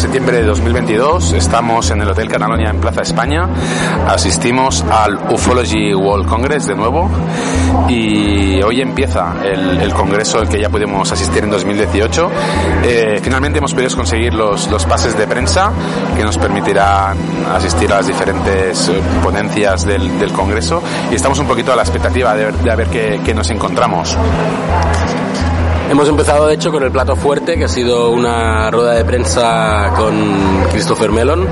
lunes 9 de septiembre de 2022. Estamos en el Hotel Catalonia en Plaza España. Asistimos al Ufology World Congress de nuevo y hoy empieza el, congreso al que ya pudimos asistir en 2018. Eh, finalmente hemos podido conseguir los, los pases de prensa que nos permitirán asistir a las diferentes eh, ponencias del, del congreso y estamos un poquito a la expectativa de, de ver qué, qué nos encontramos. Hemos empezado de hecho con el plato fuerte, que ha sido una rueda de prensa con Christopher Mellon.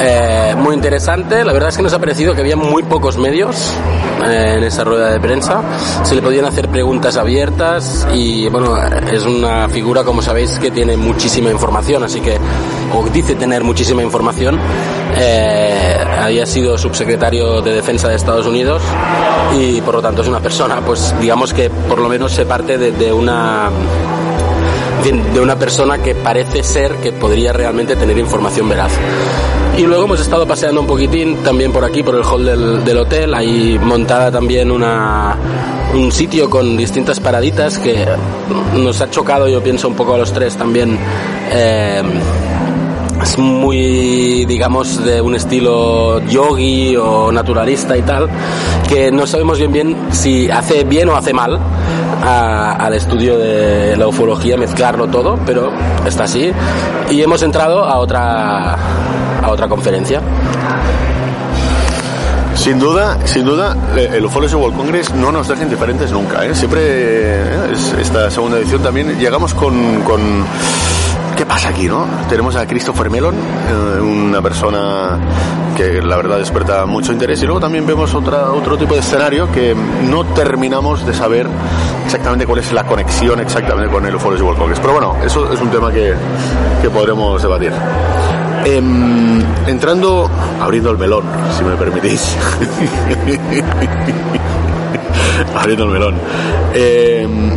Eh, muy interesante, la verdad es que nos ha parecido que había muy pocos medios en esa rueda de prensa. Se le podían hacer preguntas abiertas y bueno, es una figura, como sabéis, que tiene muchísima información, así que, o dice tener muchísima información. Eh, había sido subsecretario de Defensa de Estados Unidos y por lo tanto es una persona, pues digamos que por lo menos se parte de una de una persona que parece ser que podría realmente tener información veraz. Y luego hemos estado paseando un poquitín también por aquí, por el hall del, hotel, ahí montada también una, un sitio con distintas paraditas que nos ha chocado, yo pienso, un poco a los tres también. Eh, es muy, digamos, de un estilo yogi o naturalista y tal, que no sabemos bien bien si hace bien o hace mal al estudio de la ufología, mezclarlo todo, pero está así. Y hemos entrado a otra, a otra conferencia. Sin duda, sin duda, el Ufology World Congress no nos deja indiferentes nunca. ¿eh? Siempre, ¿eh? esta segunda edición también llegamos con, con ¿Qué pasa aquí, no? Tenemos a Christopher Mellon, eh, una persona que la verdad desperta mucho interés y luego también vemos otra, otro tipo de escenario que no terminamos de saber exactamente cuál es la conexión exactamente con el Ufology World Congress. Pero bueno, eso es un tema que, que podremos debatir. Em, entrando, abriendo el melón, si me permitís. abriendo el melón. Em,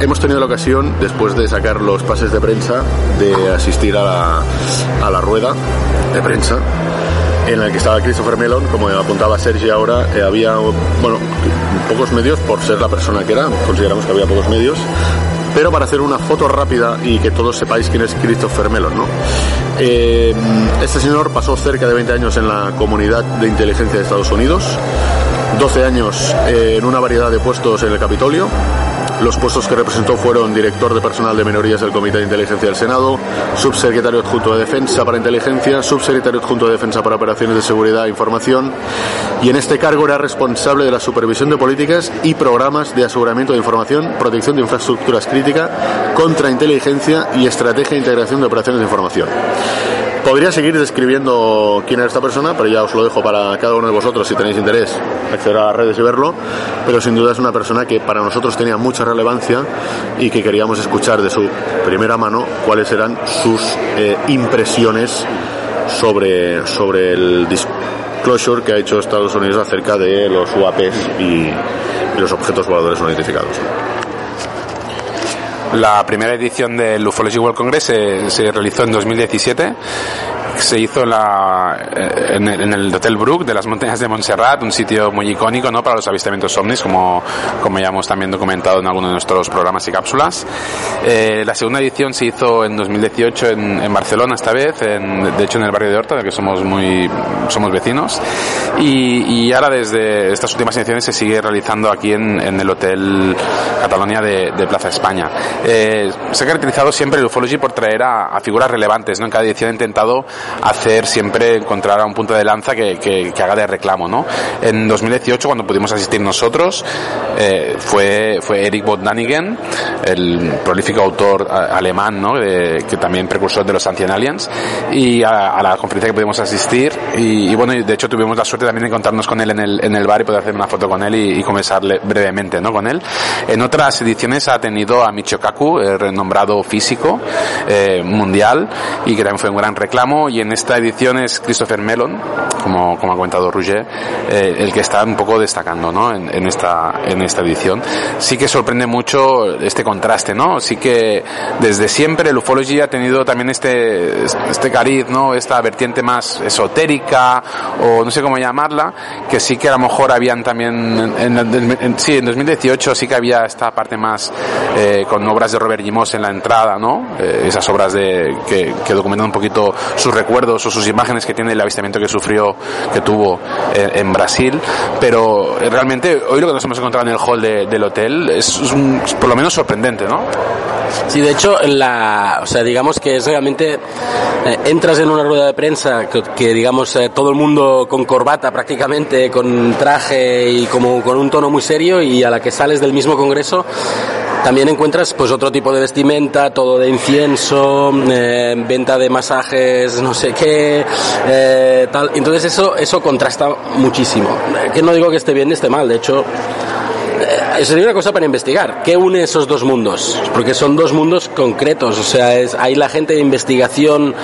hemos tenido la ocasión, después de sacar los pases de prensa, de asistir a la, a la rueda de prensa en la que estaba Christopher Mellon, como apuntaba Sergio ahora, eh, había bueno, pocos medios por ser la persona que era, consideramos que había pocos medios, pero para hacer una foto rápida y que todos sepáis quién es Christopher Mellon, ¿no? Eh, este señor pasó cerca de 20 años en la comunidad de inteligencia de Estados Unidos, 12 años eh, en una variedad de puestos en el Capitolio, los puestos que representó fueron director de personal de minorías del Comité de Inteligencia del Senado, subsecretario adjunto de Defensa para Inteligencia, subsecretario adjunto de Defensa para Operaciones de Seguridad e Información, y en este cargo era responsable de la supervisión de políticas y programas de aseguramiento de información, protección de infraestructuras críticas, contrainteligencia y estrategia de integración de operaciones de información. Podría seguir describiendo quién era esta persona, pero ya os lo dejo para cada uno de vosotros si tenéis interés acceder a las redes y verlo. Pero sin duda es una persona que para nosotros tenía mucha relevancia y que queríamos escuchar de su primera mano cuáles eran sus eh, impresiones sobre, sobre el disclosure que ha hecho Estados Unidos acerca de los UAPs y los objetos voladores no identificados. La primera edición del Ufology World Congress se, se realizó en 2017 se hizo en, la, eh, en, el, Hotel Brook de las montañas de Montserrat, un sitio muy icónico ¿no? para los avistamientos ovnis, como, como ya hemos también documentado en algunos de nuestros programas y cápsulas. Eh, la segunda edición se hizo en 2018 en, en Barcelona esta vez, en, de hecho en el barrio de Horta, que somos muy somos vecinos, y, y ahora desde estas últimas ediciones se sigue realizando aquí en, en el Hotel Catalonia de, de Plaza España. Eh, se ha caracterizado siempre el ufology por traer a, a figuras relevantes, ¿no? En cada edición he intentado hacer siempre encontrar a un punto de lanza que, que, que haga de reclamo, ¿no? En 2018, cuando pudimos asistir nosotros, eh, fue, fue Eric Bodnanigen, el prolífico autor alemán, ¿no? que también precursor de los Ancient Aliens, y a, a la conferencia que pudimos asistir, y, y, bueno, de hecho tuvimos la suerte también de encontrarnos con él en el, en el bar y poder hacer una foto con él y, y conversarle brevemente, ¿no? Con él. En otras ediciones ha tenido a Michio Kaku, renombrado físico eh, mundial, y que también fue un gran reclamo, y en esta edición es Christopher Mellon, como, como ha comentado Roger, eh, el que está un poco destacando ¿no? en, en, esta, en esta edición. Sí que sorprende mucho este contraste, ¿no? Sí que desde siempre el Ufology ha tenido también este, este cariz, ¿no? Esta vertiente más esotérica o no sé cómo llamarla, que sí que a lo mejor habían también, en, en, en sí, en 2018 sí que había esta parte más eh, con obras de Robert Gimos en la entrada, ¿no? Eh, esas obras de, que, que, documentan un poquito sus recuerdos o sus imágenes que tiene el avistamiento que sufrió, que tuvo en, Brasil, pero realmente hoy lo que nos hemos encontrado en el hall de, del hotel es, un, por lo menos sorprendente, ¿no? Sí, de hecho, la, o sea, digamos que es realmente eh, entras en una rueda de prensa que, que digamos eh, todo el mundo con corbata prácticamente, con traje y como con un tono muy serio y a la que sales del mismo congreso también encuentras pues otro tipo de vestimenta, todo de incienso, eh, venta de masajes, no sé qué, eh, tal. Entonces eso eso contrasta muchísimo. Que no digo que esté bien ni esté mal, de hecho sería una cosa para investigar. ¿Qué une esos dos mundos? Porque son dos mundos concretos. O sea, es, hay la gente de investigación,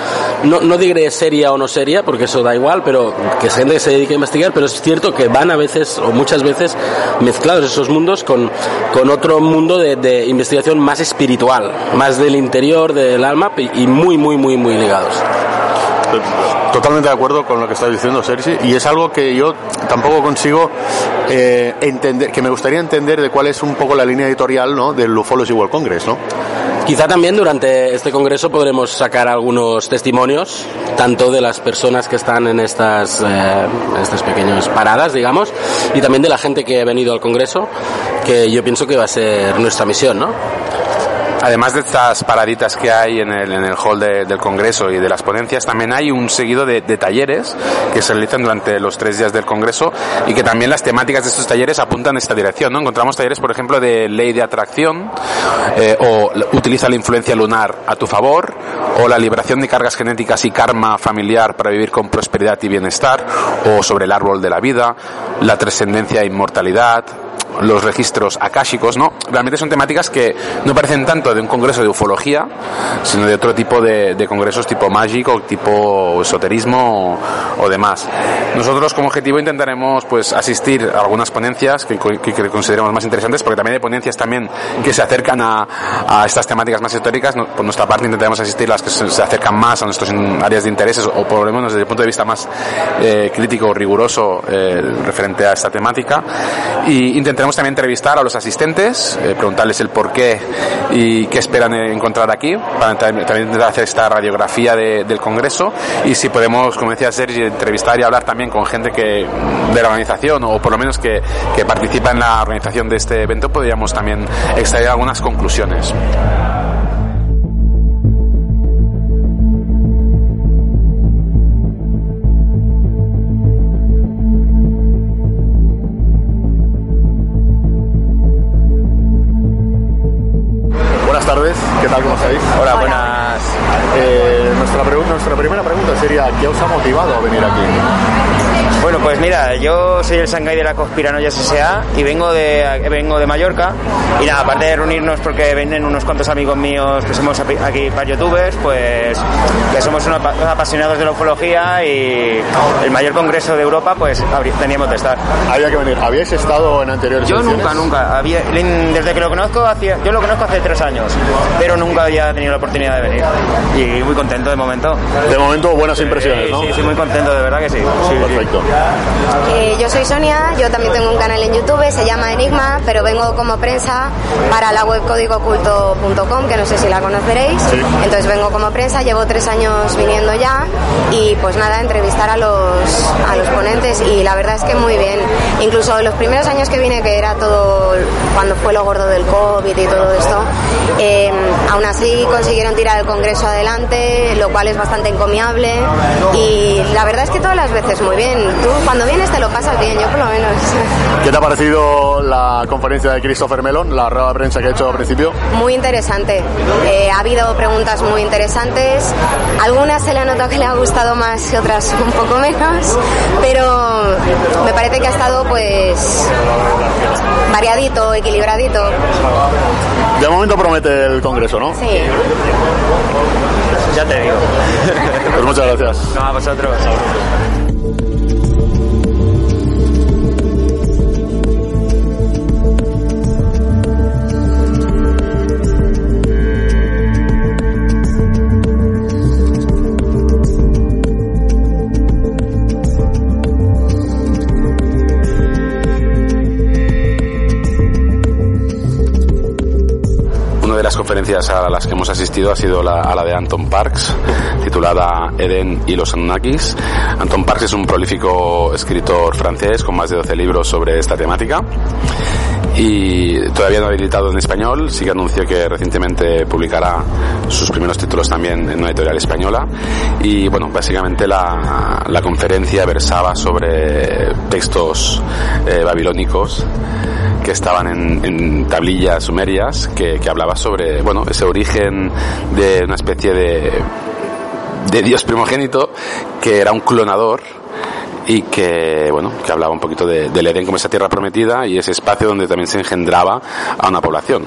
no, no diré seria o no seria, porque eso da igual, pero que es gente que se dedica a investigar, pero es cierto que van a veces, o muchas veces, mezclados esos mundos con, con otro mundo de, de investigación más espiritual, más del interior, del alma, y muy, muy, muy, muy ligados totalmente de acuerdo con lo que está diciendo Sergi y es algo que yo tampoco consigo eh, entender, que me gustaría entender de cuál es un poco la línea editorial ¿no? del Ufology World Congress, ¿no? Quizá también durante este congreso podremos sacar algunos testimonios, tanto de las personas que están en estas, eh, estas pequeñas paradas, digamos, y también de la gente que ha venido al congreso, que yo pienso que va a ser nuestra misión, ¿no? Además de estas paraditas que hay en el, en el hall de, del Congreso y de las ponencias, también hay un seguido de, de, talleres que se realizan durante los tres días del Congreso y que también las temáticas de estos talleres apuntan en esta dirección. ¿no? Encontramos talleres, por ejemplo, de ley de atracción eh, o utiliza la influencia lunar a tu favor o la liberación de cargas genéticas y karma familiar para vivir con prosperidad y bienestar o sobre el árbol de la vida, la trascendencia e inmortalidad, los registros akáshicos, ¿no? Realmente son temáticas que no parecen tanto de un congreso de ufología, sino de otro tipo de, de congresos tipo mágico, tipo esoterismo o, o, demás. Nosotros como objetivo intentaremos pues asistir a algunas ponencias que, que, más interesantes, porque también hay ponencias también que se acercan a, a estas temáticas más históricas. Por nuestra parte intentaremos asistir las que se, acercan más a nuestras áreas de intereses o por lo menos desde el punto de vista más eh, crítico o riguroso eh, referente a esta temática. Y intentaremos también entrevistar a los asistentes, eh, preguntarles el por qué y qué esperan encontrar aquí, para también hacer esta radiografía de, del Congreso y si podemos, como decía Sergi, entrevistar y hablar también con gente que de la organización o por lo menos que, que participa en la organización de este evento, podríamos también extraer algunas conclusiones. Hola, buenas. Eh, nuestra, nuestra primera pregunta sería, ¿qué os ha motivado a venir aquí? Bueno, pues mira, yo soy el Shanghai de la Conspiranoia SA y vengo de, vengo de Mallorca. Y nada, aparte de reunirnos porque vienen unos cuantos amigos míos que somos aquí para youtubers, pues que somos unos apasionados de la ufología y el mayor congreso de Europa, pues teníamos de estar. Había que venir. ¿Habíais estado en anteriores Yo nunca, nunca. Había, desde que lo conozco, hacía, yo lo conozco hace tres años, pero nunca había tenido la oportunidad de venir. Y muy contento de momento. De momento, buenas impresiones, ¿no? Sí, sí, muy contento, de verdad que sí. sí Perfecto. Eh, yo soy Sonia, yo también tengo un canal en YouTube, se llama Enigma, pero vengo como prensa para la web códigoculto.com, que no sé si la conoceréis. Sí. Entonces vengo como prensa, llevo tres años viniendo ya y pues nada, entrevistar a los, a los ponentes y la verdad es que muy bien. Incluso los primeros años que vine, que era todo cuando fue lo gordo del COVID y todo esto, eh, aún así consiguieron tirar el Congreso adelante, lo cual es bastante encomiable y la verdad es que todas las veces muy bien. Tú cuando vienes te lo pasas bien, yo por lo menos. ¿Qué te ha parecido la conferencia de Christopher Melon, la rueda de prensa que ha hecho al principio? Muy interesante. Eh, ha habido preguntas muy interesantes. Algunas se le ha notado que le ha gustado más y otras un poco menos, pero me parece que ha estado pues variadito, equilibradito. De momento promete el Congreso, ¿no? Sí. Ya te digo. Pues muchas gracias. No, a vosotros. Las conferencias a las que hemos asistido ha sido la, de Anton Parks, titulada Eden y los Anunnakis. Anton Parks es un prolífico escritor francés con más de 12 libros sobre esta temática y todavía no ha editado en español, sí que anunció que recientemente publicará sus primeros títulos también en una editorial española. Y bueno, básicamente la, conferencia versaba sobre textos eh, babilónicos que estaban en, en tablillas sumerias que, que, hablaba sobre bueno ese origen de una especie de de dios primogénito que era un clonador y que bueno que hablaba un poquito de, del Edén como esa tierra prometida y ese espacio donde también se engendraba a una población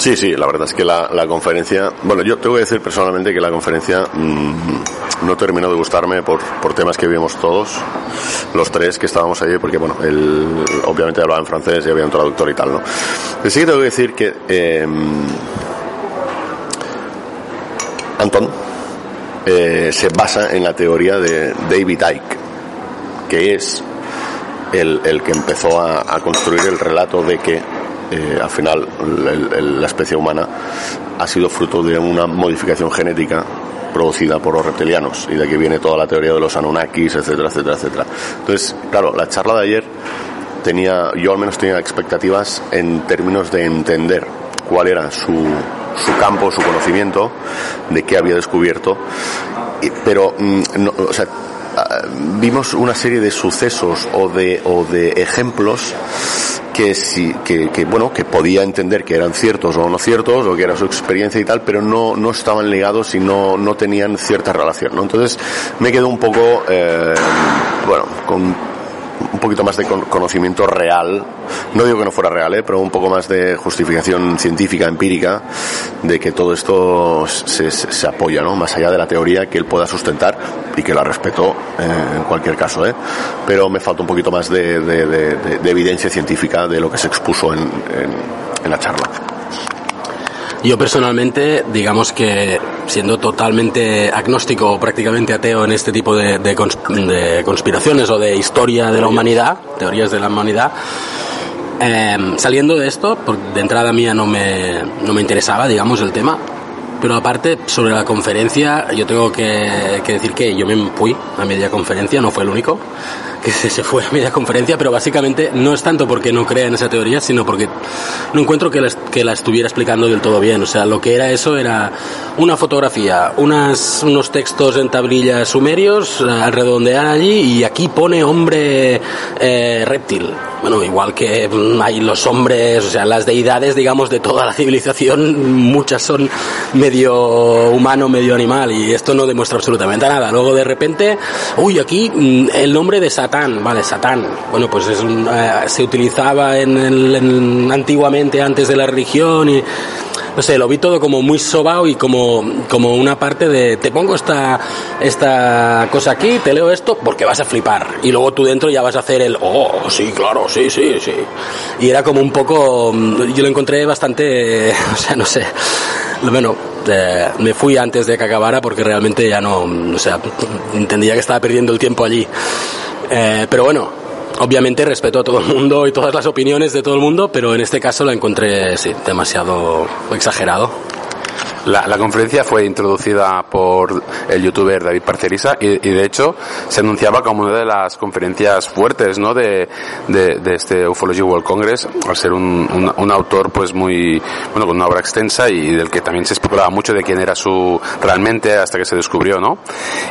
Sí, sí, la verdad es que la, la, conferencia, bueno, yo tengo que decir personalmente que la conferencia mmm, no terminó de gustarme por, por temas que vimos todos, los tres que estábamos allí, porque bueno, él obviamente hablaba en francés y había un traductor y tal, ¿no? Sí que tengo que decir que eh, Anton eh, se basa en la teoría de David Icke, que es el, el que empezó a, a construir el relato de que eh, al final el, el, la especie humana ha sido fruto de una modificación genética producida por los reptilianos y de aquí viene toda la teoría de los Anunnakis, etcétera, etcétera, etcétera. Entonces, claro, la charla de ayer tenía, yo al menos tenía expectativas en términos de entender cuál era su, su campo, su conocimiento, de qué había descubierto, pero, no, o sea, vimos una serie de sucesos o de, o de ejemplos que, sí, que, que, bueno, que podía entender que eran ciertos o no ciertos, o que era su experiencia y tal, pero no, no estaban ligados y no, no tenían cierta relación, ¿no? Entonces me quedo un poco, eh, bueno, con un poquito más de conocimiento real, no digo que no fuera real, ¿eh? pero un poco más de justificación científica, empírica, de que todo esto se, se apoya, ¿no? más allá de la teoría que él pueda sustentar y que la respeto eh, en cualquier caso, ¿eh? pero me falta un poquito más de, de, de, de evidencia científica de lo que se expuso en, en la charla. Yo personalmente, digamos que siendo totalmente agnóstico o prácticamente ateo en este tipo de, de, de conspiraciones o de historia de la humanidad, teorías de la humanidad, eh, saliendo de esto, de entrada mía no me, no me interesaba, digamos, el tema, pero aparte, sobre la conferencia, yo tengo que, que, decir que yo me fui a media conferencia, no fue el único que se fue a media conferencia, pero básicamente no es tanto porque no crea en esa teoría, sino porque no encuentro que la, que la estuviera explicando del todo bien. O sea, lo que era eso era una fotografía, unas, unos textos en tablillas sumerios, al redondear allí, y aquí pone hombre eh, reptil. Bueno, igual que hay los hombres, o sea, las deidades, digamos, de toda la civilización, muchas son medio humano, medio animal, y esto no demuestra absolutamente nada. Luego de repente, uy, aquí el nombre de Satán, vale, Satán. Bueno, pues es un, eh, se utilizaba en, en, antiguamente antes de la religión y no sé, lo vi todo como muy sobao y como, como una parte de te pongo esta, esta cosa aquí, te leo esto porque vas a flipar. Y luego tú dentro ya vas a hacer el, oh, sí, claro, sí, sí, sí. Y era como un poco, yo lo encontré bastante, o sea, no sé. Bueno, eh, me fui antes de que acabara porque realmente ya no, o sea, entendía que estaba perdiendo el tiempo allí. Eh, pero bueno, obviamente respeto a todo el mundo y todas las opiniones de todo el mundo, pero en este caso la encontré sí, demasiado exagerado. La, la, conferencia fue introducida por el youtuber David Parcerisa y, y, de hecho se anunciaba como una de las conferencias fuertes ¿no? de, de, de este Ufology World Congress al ser un, un, un, autor pues muy bueno con una obra extensa y del que también se especulaba mucho de quién era su realmente hasta que se descubrió ¿no?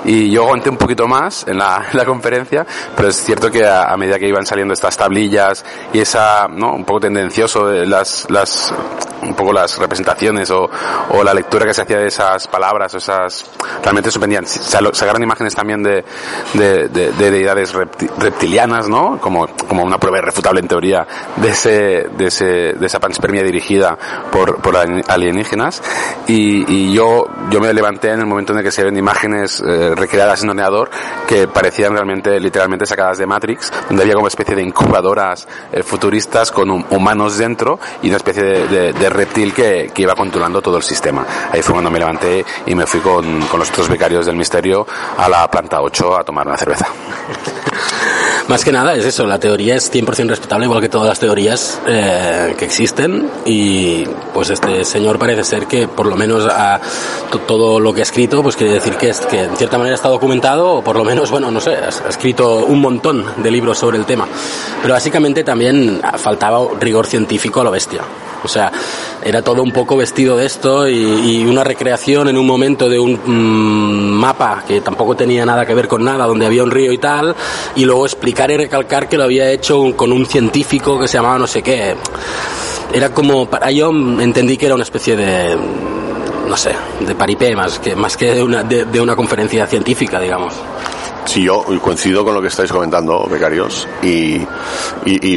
y yo aguanté un poquito más en la, en la conferencia pero es cierto que a, a, medida que iban saliendo estas tablillas y esa ¿no? un poco tendencioso las, las un poco las representaciones o, o la lectura que se hacía de esas palabras, esas realmente sorprendían. Sacaron imágenes también de, de, de, de deidades reptilianas, ¿no? Como, como una prueba irrefutable en teoría de ese, de ese, de esa panspermia dirigida por, alienígenas. Y, yo, yo me levanté en el momento en el que se ven imágenes eh, recreadas en ordenador que parecían realmente, literalmente sacadas de Matrix, donde había como especie de incubadoras eh, futuristas con humanos dentro y una especie de reptil que, que iba controlando todo el sistema. Ahí fue cuando me levanté y me fui con, con los otros becarios del misterio a la planta 8 a tomar una cerveza. Más que nada es eso, la teoría es 100% respetable, igual que todas las teorías eh, que existen, y pues este señor parece ser que por lo menos a todo lo que ha escrito, pues quiere decir que, es, que en cierta manera está documentado, o por lo menos, bueno, no sé, ha escrito un montón de libros sobre el tema. Pero básicamente también faltaba rigor científico a lo bestia. O sea, era todo un poco vestido de esto y, una recreación en un momento de un mmm, mapa que tampoco tenía nada que ver con nada, donde había un río y tal, y luego explicar y recalcar que lo había hecho un, con un científico que se llamaba no sé qué. Era como, para yo entendí que era una especie de no sé, de paripé más que, más que de, una, de una conferencia científica, digamos. Sí, yo coincido con lo que estáis comentando, becarios, y,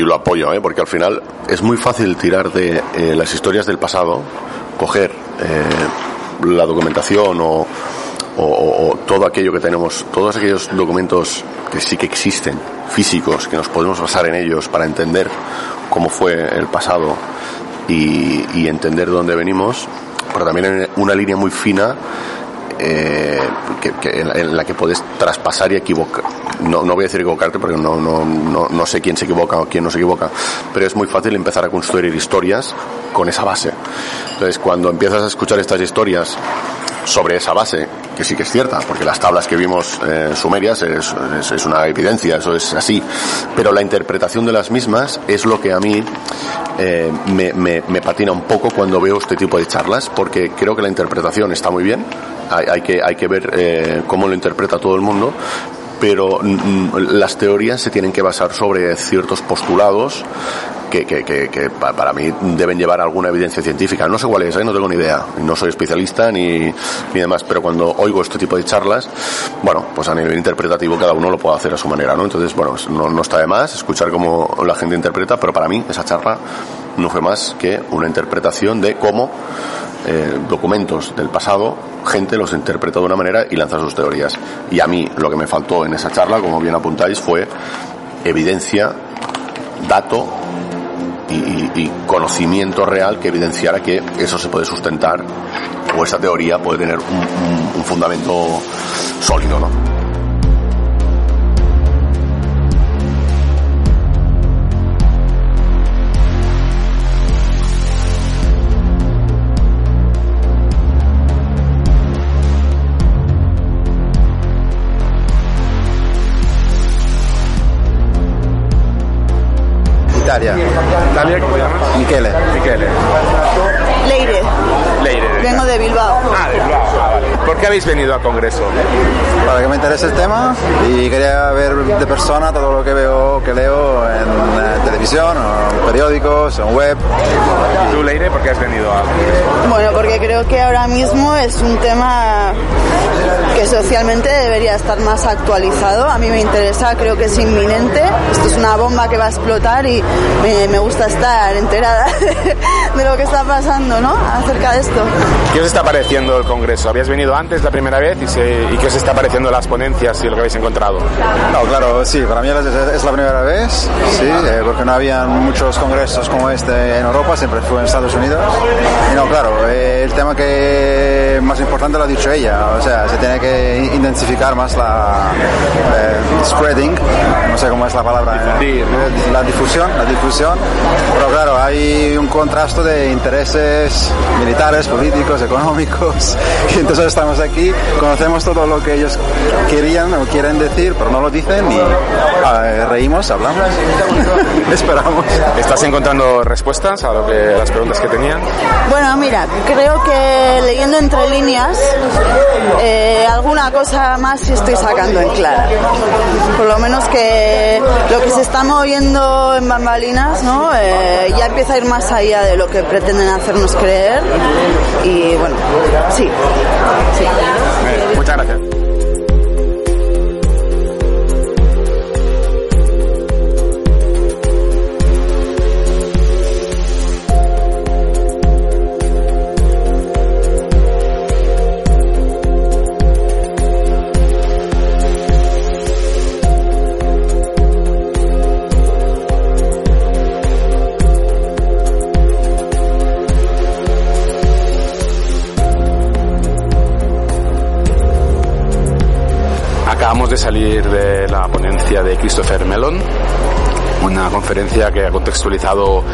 lo apoyo, ¿eh? porque al final es muy fácil tirar de eh, las historias del pasado, coger eh, la documentación o, todo aquello que tenemos, todos aquellos documentos que sí que existen, físicos, que nos podemos basar en ellos para entender cómo fue el pasado y, y entender de dónde venimos, pero también una línea muy fina eh, en, la, en, la, que puedes traspasar y equivocar. No, no voy a decir equivocarte porque no, no, no, no, sé quién se equivoca o quién no se equivoca, pero es muy fácil empezar a construir historias con esa base. Entonces, cuando empiezas a escuchar estas historias sobre esa base, sí que es cierta, porque las tablas que vimos eh, sumerias es, es, una evidencia, eso es así, pero la interpretación de las mismas es lo que a mí eh, me, patina un poco cuando veo este tipo de charlas, porque creo que la interpretación está muy bien, hay, que, hay que ver eh, cómo lo interpreta todo el mundo, pero mm, las teorías se tienen que basar sobre ciertos postulados que, que, que, que, para mí deben llevar alguna evidencia científica. No sé cuál es, ¿eh? no tengo ni idea. No soy especialista ni, ni demás, pero cuando oigo este tipo de charlas, bueno, pues a nivel interpretativo cada uno lo puede hacer a su manera, ¿no? Entonces, bueno, no, no está de más escuchar cómo la gente interpreta, pero para mí esa charla no fue más que una interpretación de cómo eh, documentos del pasado, gente los interpreta de una manera y lanza sus teorías. Y a mí lo que me faltó en esa charla, como bien apuntáis, fue evidencia, dato y, conocimiento real que evidenciara que eso se puede sustentar o esa teoría puede tener un, un fundamento sólido, ¿no? Italia. ¿Italia cómo llamas? Michele. Michele. Leire. Leire. Vengo de Bilbao. Ah, de Bilbao. Ah, vale. ¿Por qué habéis venido al Congreso? Para que me interese el tema y quería ver de persona todo lo que veo, que leo en eh, televisión, o en periódicos, en web. ¿Tú, Leire, por qué has venido al Congreso? Bueno, porque creo que ahora mismo es un tema que socialmente debería estar más actualizado. A mí me interesa, creo que es inminente. Esto es una bomba que va a explotar y me, me gusta estar enterada de lo que está pasando, ¿no? Acerca de esto. ¿Qué os está pareciendo el Congreso? ¿Habías venido antes la primera vez y, se, y qué os está pareciendo las ponencias y lo que habéis encontrado? No, claro, sí, para mí es, la primera vez, sí, eh, porque no había muchos congresos como este en Europa, siempre fue en Estados Unidos. Y no, claro, eh, el tema que más importante lo ha dicho ella, o sea, se tiene que intensificar más la eh, spreading, no sé cómo es la palabra, Difundir, ¿no? la difusión, la difusión, pero claro, hay un contraste de intereses militares políticos, económicos. Y entonces estamos aquí, conocemos todo lo que ellos querían o quieren decir, pero no lo dicen y eh, reímos, hablamos, esperamos. ¿Estás encontrando respuestas a, lo que, a las preguntas que tenían? Bueno, mira, creo que leyendo entre líneas, eh, alguna cosa más sí estoy sacando en clara. Por lo menos que lo que se está moviendo en bambalinas, ¿no? Eh, ya empieza a ir más allá de lo que pretenden hacernos creer. Y bueno, sí, sí. Muchas gracias. Salir de la ponencia de Christopher Mellon, una conferencia que ha contextualizado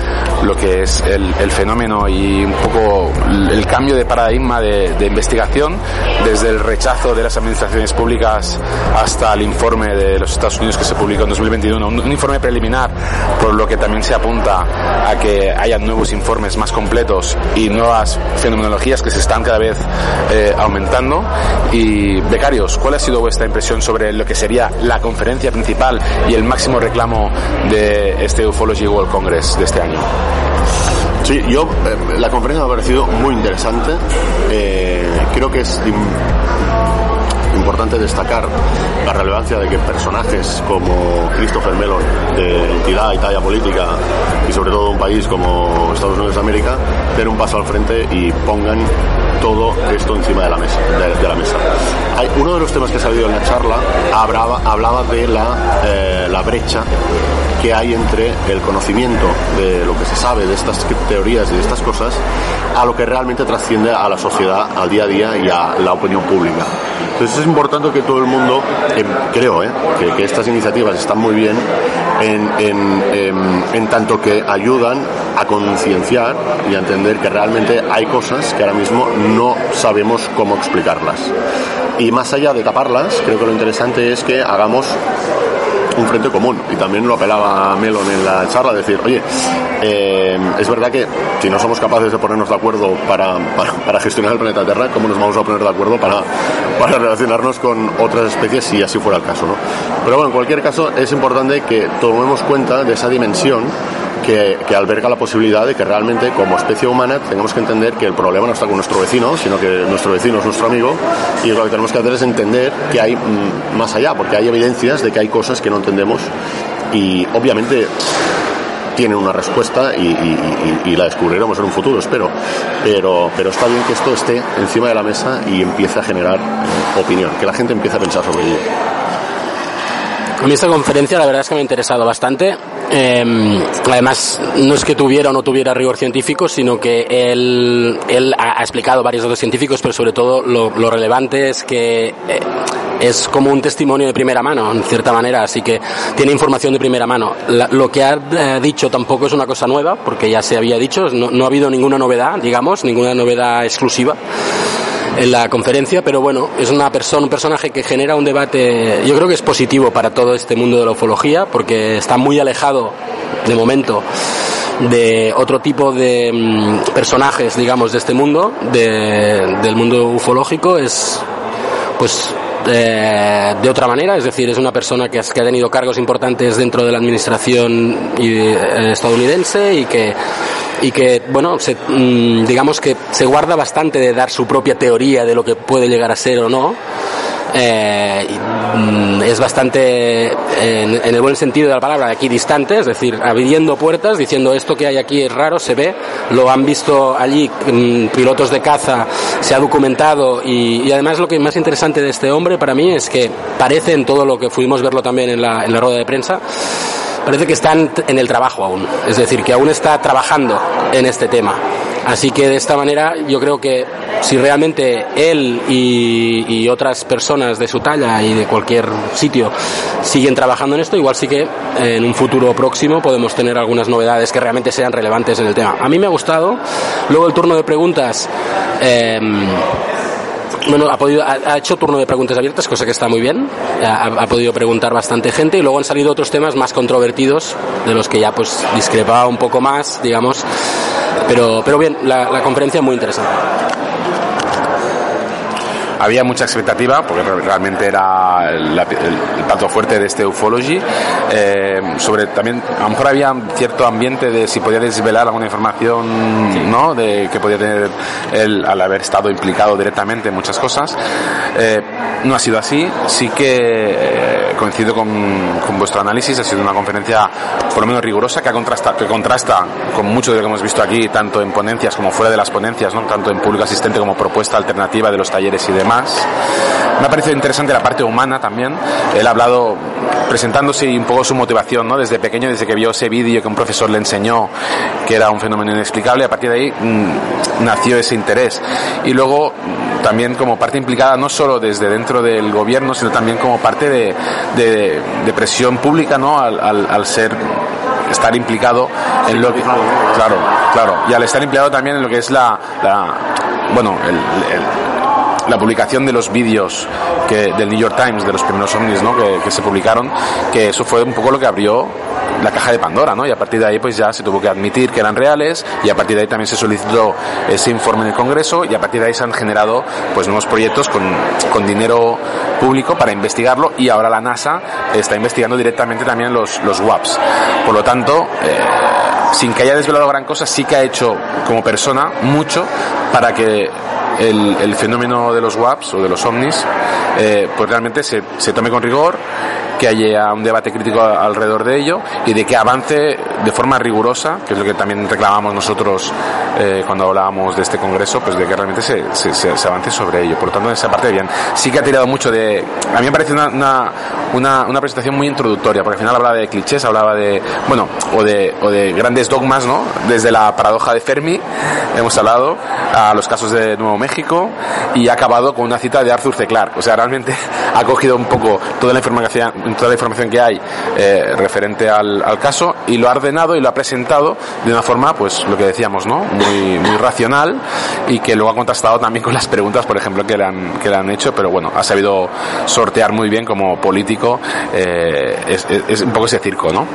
lo que es el, el fenómeno y un poco el cambio de paradigma de, de, investigación desde el rechazo de las administraciones públicas hasta el informe de los Estados Unidos que se publicó en 2021, un, un informe preliminar por lo que también se apunta a que haya nuevos informes más completos y nuevas fenomenologías que se están cada vez eh, aumentando. Y becarios, ¿cuál ha sido vuestra impresión sobre lo que sería la conferencia principal y el máximo reclamo de este Ufology World Congress de este año? Sí, yo, eh, la conferencia me ha parecido muy interesante. Eh, creo que es importante destacar la relevancia de que personajes como Christopher Mellon, de entidad y talla política, y sobre todo un país como Estados Unidos de América, den un paso al frente y pongan todo esto encima de la mesa. De, la mesa. Uno de los temas que ha salido en la charla hablaba, hablaba de la, eh, la brecha que hay entre el conocimiento de lo que se sabe de estas teorías y de estas cosas a lo que realmente trasciende a la sociedad, al día a día y a la opinión pública. Entonces es importante que todo el mundo, eh, creo, eh, que, que, estas iniciativas están muy bien en, en, en, en tanto que ayudan a concienciar y a entender que realmente hay cosas que ahora mismo no sabemos cómo explicarlas. Y más allá de taparlas, creo que lo interesante es que hagamos un frente común. Y también lo apelaba Melon en la charla, decir, oye, eh, es verdad que si no somos capaces de ponernos de acuerdo para, para, para, gestionar el planeta Tierra, ¿cómo nos vamos a poner de acuerdo para, para relacionarnos con otras especies si así fuera el caso? ¿no? Pero bueno, en cualquier caso es importante que tomemos cuenta de esa dimensión que, alberga la posibilidad de que realmente como especie humana tengamos que entender que el problema no está con nuestro vecino, sino que nuestro vecino es nuestro amigo y lo que tenemos que hacer es entender que hay mm, más allá, porque hay evidencias de que hay cosas que no entendemos y obviamente tienen una respuesta y, la descubriremos en un futuro, espero. Pero, pero está bien que esto esté encima de la mesa y empiece a generar eh, opinión, que la gente empiece a pensar sobre ello. A mí esta conferencia la verdad es que me ha interesado bastante. Eh, además, no es que tuviera o no tuviera rigor científico, sino que él, él ha, explicado varios datos científicos, pero sobre todo lo, lo relevante es que eh, es como un testimonio de primera mano, en cierta manera, así que tiene información de primera mano. La, lo que ha eh, dicho tampoco es una cosa nueva, porque ya se había dicho, no, no ha habido ninguna novedad, digamos, ninguna novedad exclusiva en la conferencia, pero bueno, es una persona, un personaje que genera un debate, yo creo que es positivo para todo este mundo de la ufología, porque está muy alejado, de momento, de otro tipo de mmm, personajes, digamos, de este mundo, de, del mundo ufológico, es pues eh, de otra manera, es decir, es una persona que, que ha tenido cargos importantes dentro de la administración eh, estadounidense y que y que bueno se, mmm, digamos que se guarda bastante de dar su propia teoría de lo que puede llegar a ser o no eh, es bastante, en, el buen sentido de la palabra, aquí distante, es decir, abriendo puertas, diciendo esto que hay aquí es raro, se ve, lo han visto allí mmm, pilotos de caza, se ha documentado y, además lo que más interesante de este hombre para mí es que parece en todo lo que fuimos verlo también en la, en la rueda de prensa, parece que están en el trabajo aún, es decir, que aún está trabajando en este tema. Así que de esta manera yo creo que si realmente él y, otras personas de su talla y de cualquier sitio siguen trabajando en esto, igual sí que en un futuro próximo podemos tener algunas novedades que realmente sean relevantes en el tema. A mí me ha gustado. Luego el turno de preguntas. Eh, bueno, ha, podido, ha, hecho turno de preguntas abiertas, cosa que está muy bien. Ha, podido preguntar bastante gente y luego han salido otros temas más controvertidos, de los que ya pues discrepaba un poco más, digamos. Pero, pero bien, la, la conferencia muy interesante había mucha expectativa porque realmente era el, el, plato fuerte de este Ufology. Eh, sobre también a lo mejor había cierto ambiente de si podía desvelar alguna información sí. no de que podía tener él al haber estado implicado directamente en muchas cosas. Eh, no ha sido así. Sí que eh, coincido con, con, vuestro análisis ha sido una conferencia por lo menos rigurosa que, contrasta, que contrasta con mucho de lo que hemos visto aquí tanto en ponencias como fuera de las ponencias ¿no? tanto en público asistente como propuesta alternativa de los talleres y demás más. Me ha parecido interesante la parte humana también. Él ha hablado presentándose un poco su motivación, ¿no? Desde pequeño, desde que vio ese vídeo que un profesor le enseñó que era un fenómeno inexplicable, a partir de ahí mmm, nació ese interés. Y luego también como parte implicada no solo desde dentro del gobierno, sino también como parte de, de, presión pública, ¿no? Al, al, al ser estar implicado en lo que claro claro y al estar implicado también en lo que es la, la bueno el, la publicación de los vídeos que, del New York Times, de los primeros ovnis ¿no? que, se publicaron, que eso fue un poco lo que abrió la caja de Pandora, ¿no? Y a partir de ahí pues ya se tuvo que admitir que eran reales y a partir de ahí también se solicitó ese informe en el Congreso y a partir de ahí se han generado pues nuevos proyectos con, con dinero público para investigarlo y ahora la NASA está investigando directamente también los, los WAPs. Por lo tanto, eh, sin que haya desvelado gran cosa, sí que ha hecho como persona mucho para que el, el, fenómeno de los WAPs o de los ovnis, eh, pues realmente se, se, tome con rigor, que haya un debate crítico alrededor de ello y de que avance de forma rigurosa, que es lo que también reclamamos nosotros eh, cuando hablábamos de este congreso, pues de que realmente se, avance sobre ello. Por lo tanto, en esa parte bien. Sí que ha tirado mucho de... A mí me parece una, una, una, una presentación muy introductoria, porque al final hablaba de clichés, hablaba de, bueno, o de, o de grandes dogmas, ¿no? Desde la paradoja de Fermi, hemos hablado, a los casos de Nuevo México, y ha acabado con una cita de Arthur C. Clarke. O sea, realmente ha cogido un poco toda la información, toda la información que hay eh, referente al, caso y lo ha ordenado y lo ha presentado de una forma, pues lo que decíamos, ¿no? Muy, muy racional y que luego ha contrastado también con las preguntas, por ejemplo, que le han, que le han hecho, pero bueno, ha sabido sortear muy bien como político eh, es, un poco ese circo, ¿no?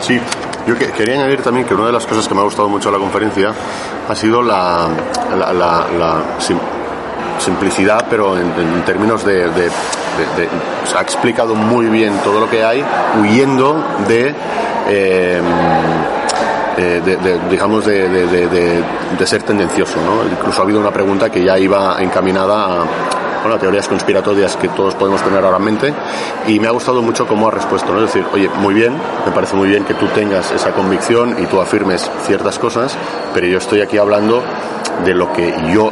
Sí, yo que, quería añadir también que una de las cosas que me ha gustado mucho de la conferencia ha sido la, simplicidad, pero en, términos de, ha explicado muy bien todo lo que hay, huyendo de... Eh, de, digamos de, de, ser tendencioso ¿no? incluso ha habido una pregunta que ya iba encaminada a, bueno, teorías conspiratorias que todos podemos tener ahora en mente y me ha gustado mucho cómo ha respuesto, es decir, oye, muy bien, me parece muy bien que tú tengas esa convicción y tú afirmes ciertas cosas, pero yo estoy aquí hablando de lo que yo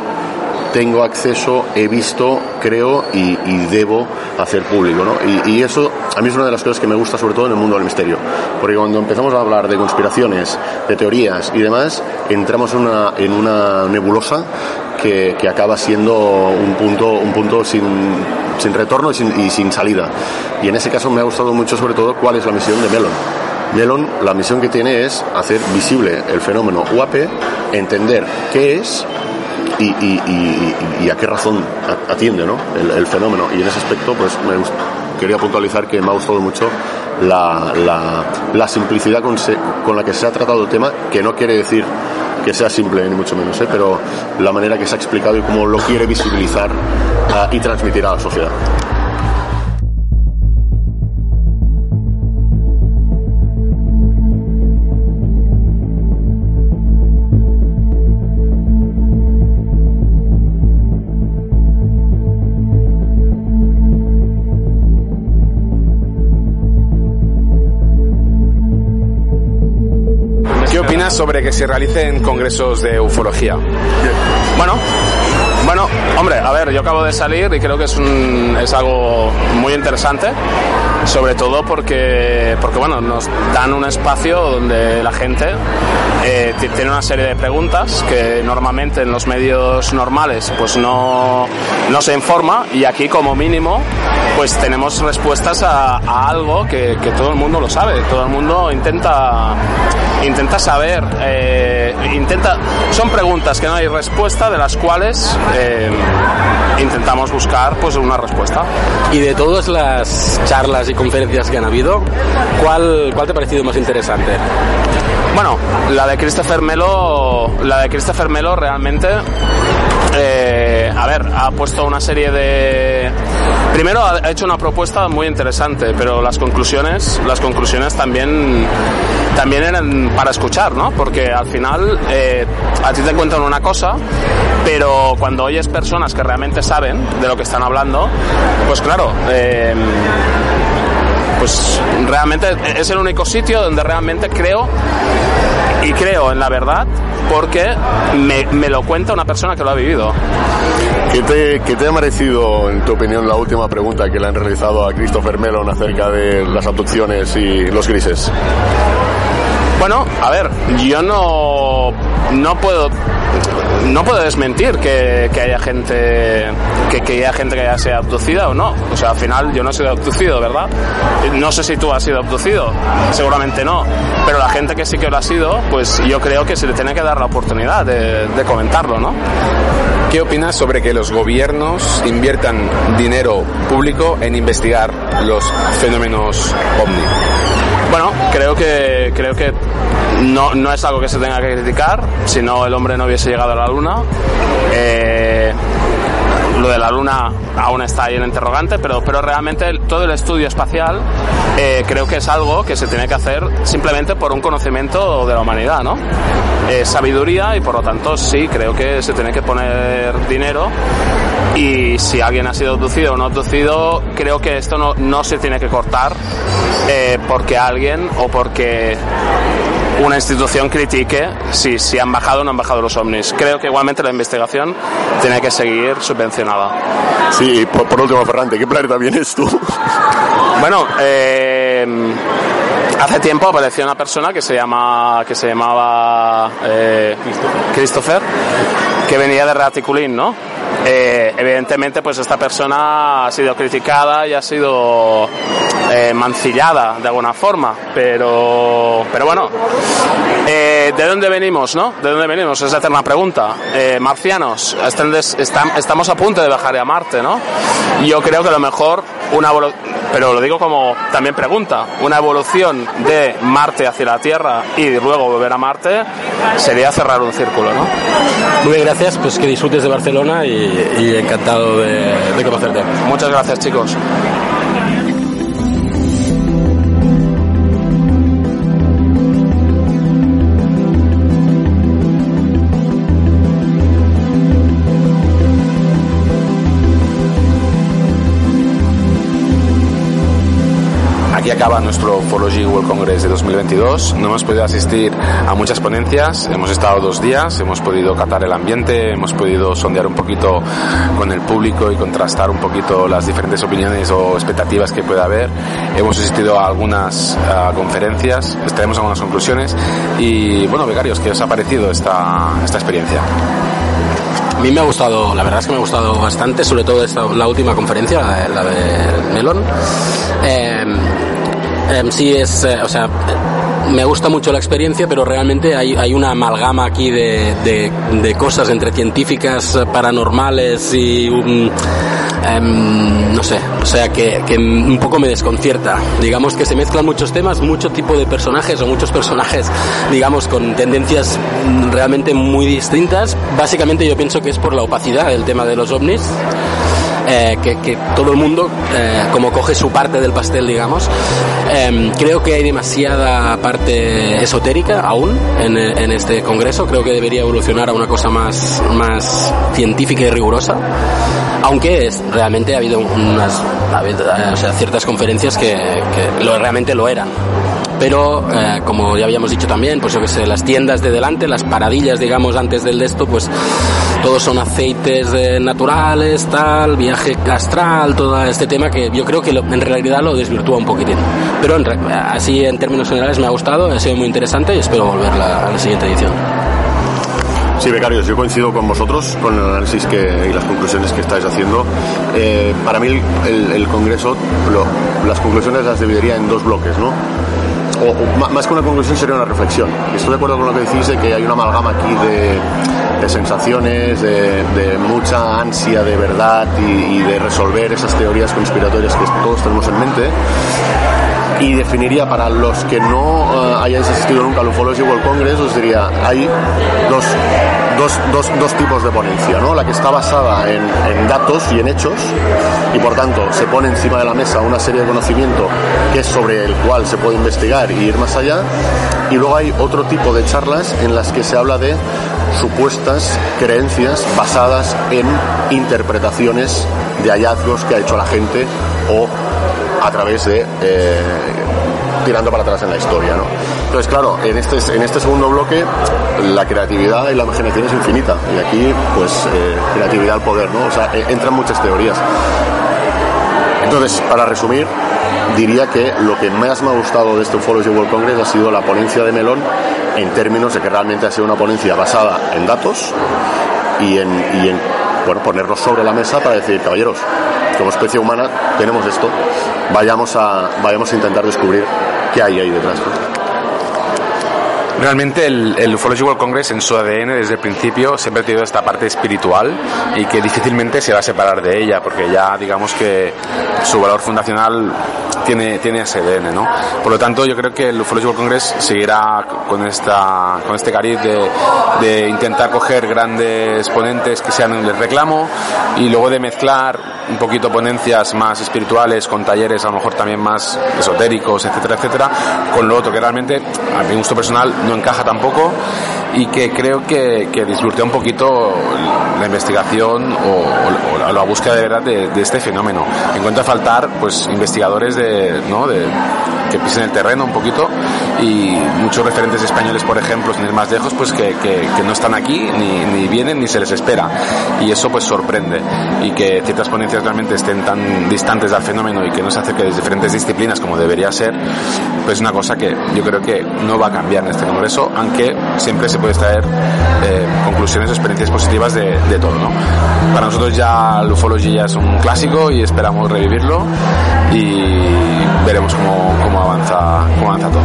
tengo acceso, he visto, creo y, y debo hacer público. ¿no? Y, y, eso a mí es una de las cosas que me gusta sobre todo en el mundo del misterio. Porque cuando empezamos a hablar de conspiraciones, de teorías y demás, entramos en una, en una nebulosa que, que acaba siendo un punto, un punto sin, sin retorno y sin, y sin salida. Y en ese caso me ha gustado mucho sobre todo cuál es la misión de Melon. Melon, la misión que tiene es hacer visible el fenómeno UAP, entender qué es y, a qué razón atiende ¿no? el, fenómeno. Y en ese aspecto, pues me quería puntualizar que me ha gustado mucho la, simplicidad con, la que se ha tratado el tema, que no quiere decir que sea simple, ni mucho menos, ¿eh? pero la manera que se ha explicado y cómo lo quiere visibilizar uh, y transmitir a la sociedad. Sobre que se realicen congresos de ufología? Bueno, Bueno, hombre, a ver, yo acabo de salir y creo que es, un, es algo muy interesante, sobre todo porque, porque bueno, nos dan un espacio donde la gente eh, ti- tiene una serie de preguntas que normalmente en los medios normales pues no, no se informa y aquí como mínimo pues tenemos respuestas a, algo que, que todo el mundo lo sabe, todo el mundo intenta intenta saber, eh, intenta son preguntas que no hay respuesta de las cuales eh, intentamos buscar pues una respuesta. Y de todas las charlas y conferencias que han habido, ¿cuál, cuál te ha parecido más interesante? Bueno, la de Christopher Melo, la de Christopher Melo realmente, eh, a ver, ha puesto una serie de, primero ha hecho una propuesta muy interesante, pero las conclusiones, las conclusiones también, también eran para escuchar, ¿no? Porque al final eh, a ti te cuentan una cosa, pero cuando oyes personas que realmente saben de lo que están hablando, pues claro. eh, pues realmente es el único sitio donde realmente creo y creo en la verdad porque me, me lo cuenta una persona que lo ha vivido. ¿Qué te, ¿Qué te ha merecido, en tu opinión, la última pregunta que le han realizado a Christopher Mellon acerca de las abducciones y los grises? Bueno, a ver, yo no, no puedo no puedo desmentir que, haya gente que, que haya gente que haya sido abducida o no. O sea, al final yo no he sido abducido, ¿verdad? No sé si tú has sido abducido, seguramente no. Pero la gente que sí que lo ha sido, pues yo creo que se le tiene que dar la oportunidad de, de comentarlo, ¿no? ¿Qué opinas sobre que los gobiernos inviertan dinero público en investigar los fenómenos ovni? Bueno, creo que creo que no, no es algo que se tenga que criticar, si no el hombre no hubiese llegado a la luna. Eh, lo de la luna aún está ahí en interrogante, pero, pero realmente todo el estudio espacial eh, creo que es algo que se tiene que hacer simplemente por un conocimiento de la humanidad, ¿no? Eh, sabiduría y por lo tanto sí, creo que se tiene que poner dinero y si alguien ha sido abducido o no abducido, creo que esto no, no se tiene que cortar eh, porque alguien o porque una institución critique si, si han bajado o no han bajado los ovnis. Creo que igualmente la investigación tiene que seguir subvencionada. Sí, y por, por último, Ferrante, ¿qué planeta vienes tú? Bueno, eh, hace tiempo apareció una persona que se llama que se llamaba eh, Christopher, que venía de Raticulín, ¿no? Eh, evidentemente, pues esta persona ha sido criticada y ha sido eh, mancillada de alguna forma, pero, pero bueno, eh, ¿de dónde venimos, no? ¿De dónde venimos? Es la eterna pregunta. Marcianos, estamos a punto de bajar a Marte, ¿no? Yo creo que a lo mejor una pero lo digo como también pregunta, una evolución de Marte hacia la Tierra y luego volver a Marte sería cerrar un círculo, ¿no? Muy bien, gracias, pues que disfrutes de Barcelona y, y encantado de, de conocerte. Muchas gracias, chicos. Acaba nuestro Ufology World Congress de 2022. No hemos podido asistir a muchas ponencias. Hemos estado dos días, hemos podido catar el ambiente, hemos podido sondear un poquito con el público y contrastar un poquito las diferentes opiniones o expectativas que pueda haber. Hemos asistido a algunas conferencias, extraemos algunas conclusiones. Y bueno, becarios, ¿qué os ha parecido esta, esta experiencia? A mí me ha gustado, la verdad es que me ha gustado bastante, sobre todo esta, la última conferencia, la de, la de Melon. Eh, em, sí es, eh, o sea, eh, me gusta mucho la experiencia, pero realmente hay, hay una amalgama aquí de, de- cosas entre científicas, eh, paranormales y un, em, no sé, o sea, que, que un poco me desconcierta. Digamos que se mezclan muchos temas, mucho tipo de personajes o muchos personajes, digamos, con tendencias realmente muy distintas. Básicamente yo pienso que es por la opacidad del tema de los ovnis. Eh, que, que todo el mundo eh, como coge su parte del pastel digamos. Em, creo que hay demasiada parte esotérica aún en, en este congreso. Creo que debería evolucionar a una cosa más más científica y rigurosa. Aunque es- realmente ha habido unas ha habido, eh, o sea, ciertas conferencias que, que lo, realmente lo eran pero eh, como ya habíamos dicho también, pues yo que sé, las tiendas de delante, las paradillas, digamos, antes del de esto, pues todos son aceites naturales, tal, viaje astral, todo este tema que yo creo que lo- en realidad lo desvirtúa un poquitín. Pero en así en términos generales me ha gustado, ha sido muy interesante y espero volver la- a la siguiente edición. Sí, becarios, yo coincido con vosotros, con el análisis que, y las conclusiones que estáis haciendo. Eh, para mí el, el- el Congreso, lo- las conclusiones las dividiría en dos bloques, ¿no? O, más que una conclusión sería una reflexión. Estoy de acuerdo con lo que decís de que hay una amalgama aquí de, sensaciones, de, de mucha ansia de verdad y, y de resolver esas teorías conspiratorias que todos tenemos en mente y definiría para los que no eh, hayáis asistido nunca al Ufology World Congress, os diría, hay dos, dos, dos, dos tipos de ponencia, ¿no? La que está basada en, en datos y en hechos, y por tanto se pone encima de la mesa una serie de conocimiento que es sobre el cual se puede investigar y ir más allá, y luego hay otro tipo de charlas en las que se habla de supuestas creencias basadas en interpretaciones de hallazgos que ha hecho la gente o a través de eh, tirando para atrás en la historia, ¿no? Entonces, claro, en este, en este segundo bloque la creatividad y la imaginación es infinita y aquí, pues, eh, creatividad al poder, ¿no? O sea, eh, entran muchas teorías. Entonces, para resumir, diría que lo que más me ha gustado de este Ufology World Congress ha sido la ponencia de Melón en términos de que realmente ha sido una ponencia basada en datos y en, y en bueno, ponerlos sobre la mesa para decir, caballeros, como especie humana tenemos esto, vayamos a, vayamos a intentar descubrir qué hay ahí detrás. Realmente el, el Ufology World Congress en su ADN desde el principio siempre ha tenido esta parte espiritual y que difícilmente se va a separar de ella porque ya digamos que su valor fundacional tiene, tiene ese ADN, ¿no? Por lo tanto yo creo que el Ufology World Congress seguirá con, esta, con este cariz de, de intentar coger grandes ponentes que sean el reclamo y luego de mezclar un poquito ponencias más espirituales con talleres a lo mejor también más esotéricos, etcétera, etcétera, con lo otro que realmente a mi gusto personal no encaja tampoco y que creo que, que disfruté un poquito la investigación o, o la búsqueda de verdad de, de, este fenómeno. Encuentro a faltar pues investigadores de, ¿no? de, que pisen el terreno un poquito y muchos referentes españoles, por ejemplo, sin ir más lejos, pues que, que, que no están aquí, ni, ni, vienen, ni se les espera. Y eso pues sorprende. Y que ciertas ponencias realmente estén tan distantes del fenómeno y que no se acerque de diferentes disciplinas como debería ser, pues es una cosa que yo creo que no va a cambiar en este Congreso, aunque siempre se puede extraer eh, conclusiones o experiencias positivas de, todo. ¿no? Para nosotros ya el ufology ya es un clásico y esperamos revivirlo y veremos cómo, cómo avanza, cómo avanza todo.